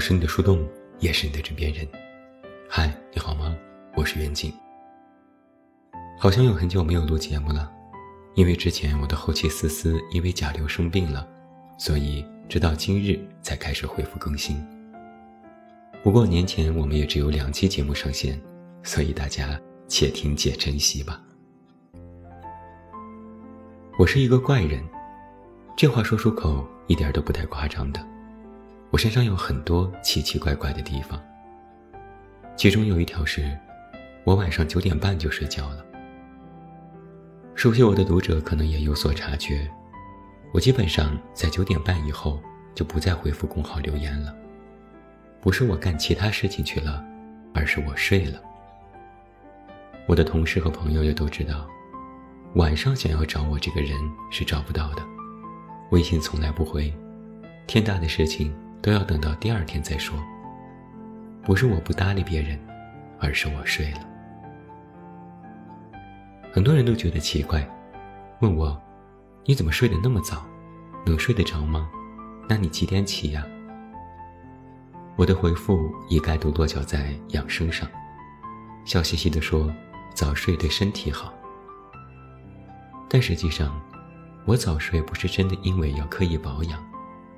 我是你的树洞，也是你的枕边人。嗨，你好吗？我是袁静。好像有很久没有录节目了，因为之前我的后期思思因为甲流生病了，所以直到今日才开始恢复更新。不过年前我们也只有两期节目上线，所以大家且听且珍惜吧。我是一个怪人，这话说出口一点都不太夸张的。我身上有很多奇奇怪怪的地方，其中有一条是，我晚上九点半就睡觉了。熟悉我的读者可能也有所察觉，我基本上在九点半以后就不再回复公号留言了。不是我干其他事情去了，而是我睡了。我的同事和朋友也都知道。晚上想要找我这个人是找不到的，微信从来不回，天大的事情都要等到第二天再说。不是我不搭理别人，而是我睡了。很多人都觉得奇怪，问我，你怎么睡得那么早？能睡得着吗？那你几点起呀？我的回复一概都落脚在养生上，笑嘻嘻地说，早睡对身体好。但实际上，我早睡不是真的因为要刻意保养，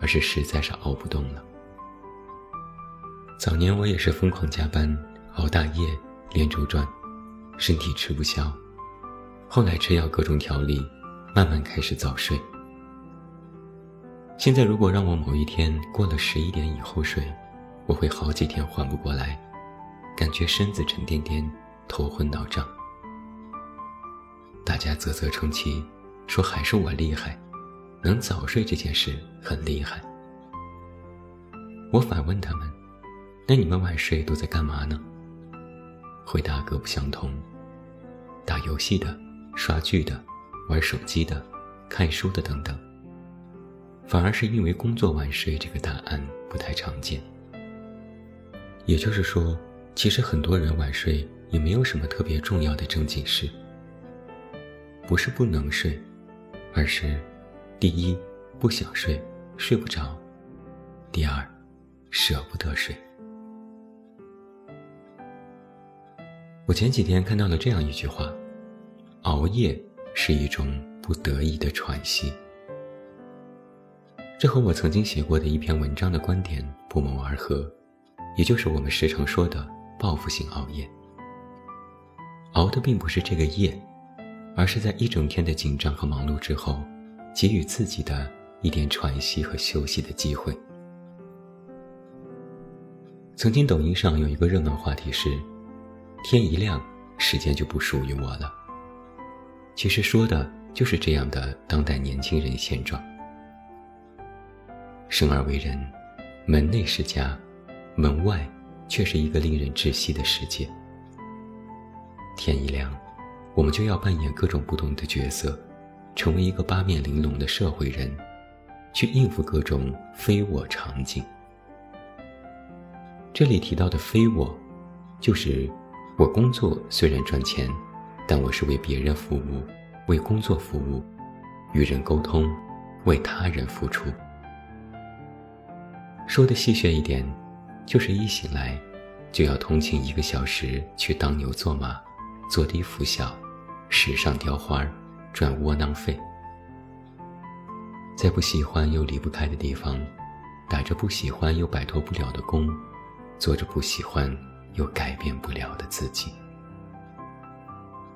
而是实在是熬不动了。早年我也是疯狂加班，熬大夜，连轴转，身体吃不消。后来吃药各种调理，慢慢开始早睡。现在如果让我某一天过了十一点以后睡，我会好几天缓不过来，感觉身子沉甸甸，头昏脑胀。大家啧啧称奇，说还是我厉害，能早睡这件事很厉害。我反问他们：“那你们晚睡都在干嘛呢？”回答各不相同：打游戏的、刷剧的、玩手机的、看书的等等。反而是因为工作晚睡这个答案不太常见。也就是说，其实很多人晚睡也没有什么特别重要的正经事。不是不能睡，而是第一不想睡，睡不着；第二舍不得睡。我前几天看到了这样一句话：熬夜是一种不得已的喘息。这和我曾经写过的一篇文章的观点不谋而合，也就是我们时常说的报复性熬夜。熬的并不是这个夜。而是在一整天的紧张和忙碌之后，给予自己的一点喘息和休息的机会。曾经抖音上有一个热门话题是：“天一亮，时间就不属于我了。”其实说的就是这样的当代年轻人现状。生而为人，门内是家，门外却是一个令人窒息的世界。天一亮。我们就要扮演各种不同的角色，成为一个八面玲珑的社会人，去应付各种非我场景。这里提到的非我，就是我工作虽然赚钱，但我是为别人服务，为工作服务，与人沟通，为他人付出。说的细谑一点，就是一醒来，就要通勤一个小时去当牛做马。坐低服小，时尚雕花儿，赚窝囊费。在不喜欢又离不开的地方，打着不喜欢又摆脱不了的工，做着不喜欢又改变不了的自己。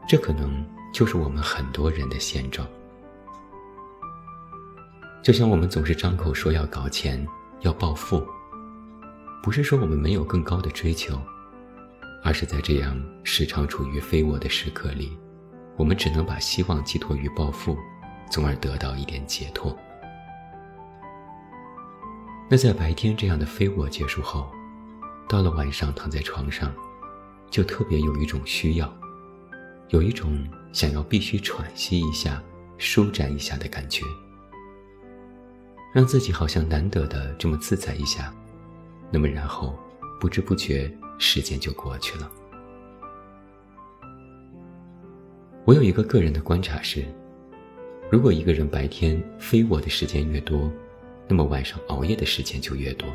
这可能就是我们很多人的现状。就像我们总是张口说要搞钱、要暴富，不是说我们没有更高的追求。而是在这样时常处于非我的时刻里，我们只能把希望寄托于暴富，从而得到一点解脱。那在白天这样的非我结束后，到了晚上躺在床上，就特别有一种需要，有一种想要必须喘息一下、舒展一下的感觉，让自己好像难得的这么自在一下。那么然后不知不觉。时间就过去了。我有一个个人的观察是：如果一个人白天非我的时间越多，那么晚上熬夜的时间就越多。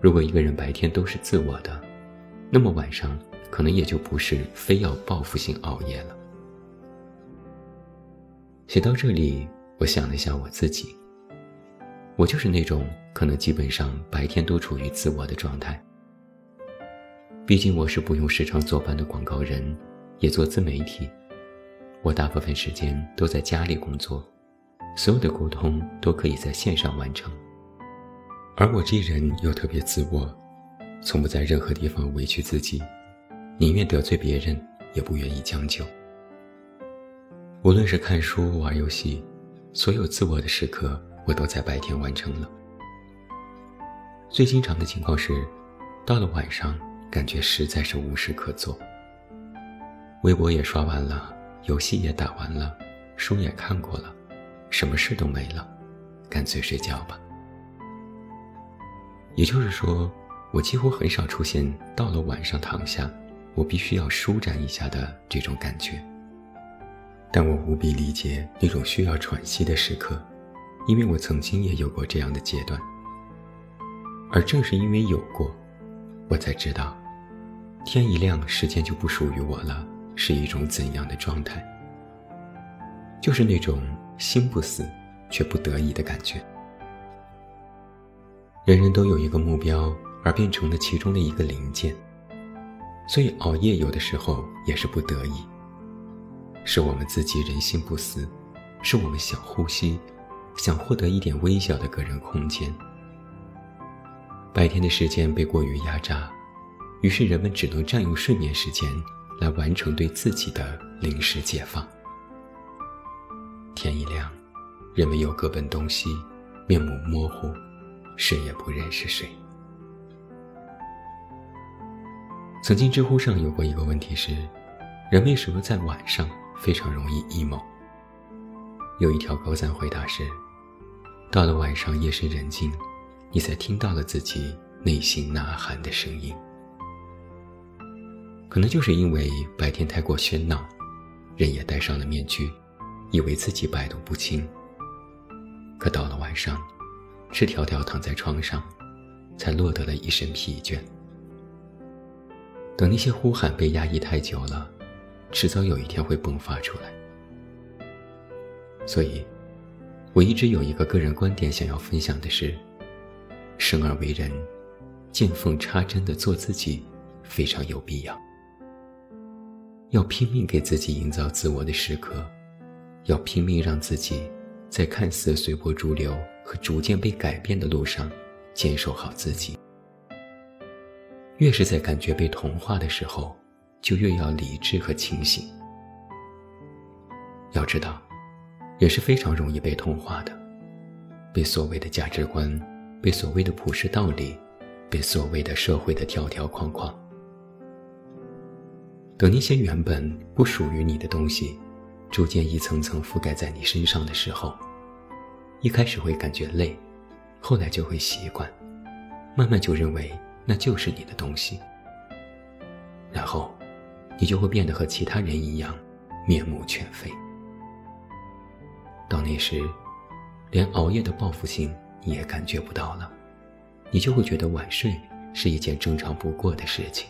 如果一个人白天都是自我的，那么晚上可能也就不是非要报复性熬夜了。写到这里，我想了一下我自己，我就是那种可能基本上白天都处于自我的状态。毕竟我是不用时常坐班的广告人，也做自媒体，我大部分时间都在家里工作，所有的沟通都可以在线上完成。而我这人又特别自我，从不在任何地方委屈自己，宁愿得罪别人，也不愿意将就。无论是看书、玩游戏，所有自我的时刻，我都在白天完成了。最经常的情况是，到了晚上，感觉实在是无事可做。微博也刷完了，游戏也打完了，书也看过了，什么事都没了，干脆睡觉吧。也就是说，我几乎很少出现到了晚上躺下，我必须要舒展一下的这种感觉。但我无比理解那种需要喘息的时刻，因为我曾经也有过这样的阶段。而正是因为有过，我才知道，天一亮，时间就不属于我了，是一种怎样的状态？就是那种心不死，却不得已的感觉。人人都有一个目标，而变成了其中的一个零件，所以熬夜有的时候也是不得已。是我们自己人心不死，是我们想呼吸，想获得一点微小的个人空间。白天的时间被过于压榨，于是人们只能占用睡眠时间来完成对自己的临时解放。天一亮，人们又各奔东西，面目模糊。谁也不认识谁。曾经知乎上有过一个问题是：人为什么在晚上非常容易 emo？有一条高赞回答是：到了晚上夜深人静，你才听到了自己内心呐喊的声音。可能就是因为白天太过喧闹，人也戴上了面具，以为自己百毒不侵。可到了晚上。赤条条躺在床上，才落得了一身疲倦。等那些呼喊被压抑太久了，迟早有一天会迸发出来。所以，我一直有一个个人观点想要分享的是：生而为人，见缝插针的做自己，非常有必要。要拼命给自己营造自我的时刻，要拼命让自己在看似随波逐流。和逐渐被改变的路上，坚守好自己。越是在感觉被同化的时候，就越要理智和清醒。要知道，也是非常容易被同化的，被所谓的价值观，被所谓的普世道理，被所谓的社会的条条框框。等那些原本不属于你的东西，逐渐一层层覆盖在你身上的时候。一开始会感觉累，后来就会习惯，慢慢就认为那就是你的东西。然后，你就会变得和其他人一样，面目全非。到那时，连熬夜的报复性你也感觉不到了，你就会觉得晚睡是一件正常不过的事情。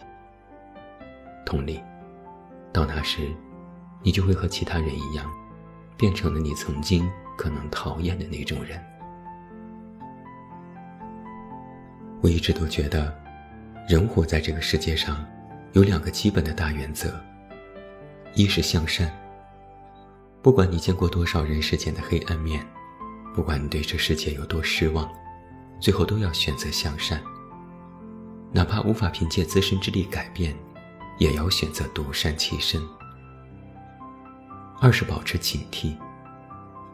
同理，到那时，你就会和其他人一样，变成了你曾经。可能讨厌的那种人，我一直都觉得，人活在这个世界上，有两个基本的大原则：一是向善。不管你见过多少人世间的黑暗面，不管你对这世界有多失望，最后都要选择向善。哪怕无法凭借自身之力改变，也要选择独善其身。二是保持警惕。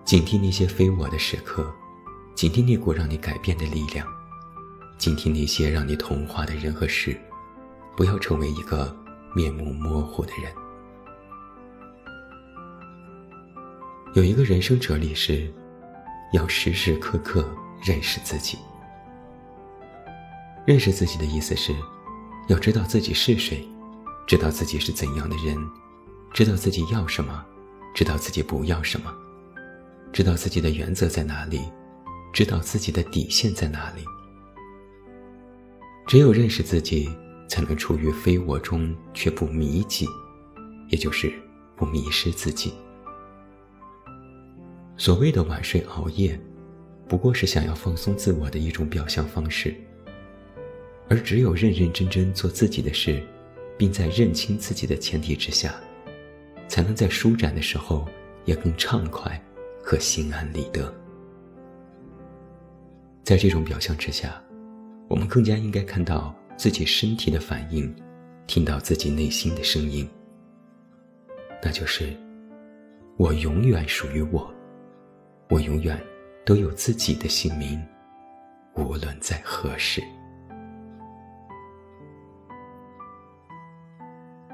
警惕那些非我的时刻，警惕那股让你改变的力量，警惕那些让你同化的人和事，不要成为一个面目模糊的人。有一个人生哲理是，要时时刻刻认识自己。认识自己的意思是，要知道自己是谁，知道自己是怎样的人，知道自己要什么，知道自己不要什么。知道自己的原则在哪里，知道自己的底线在哪里。只有认识自己，才能处于非我中却不迷己，也就是不迷失自己。所谓的晚睡熬夜，不过是想要放松自我的一种表象方式。而只有认认真真做自己的事，并在认清自己的前提之下，才能在舒展的时候也更畅快和心安理得。在这种表象之下，我们更加应该看到自己身体的反应，听到自己内心的声音。那就是，我永远属于我，我永远都有自己的姓名，无论在何时。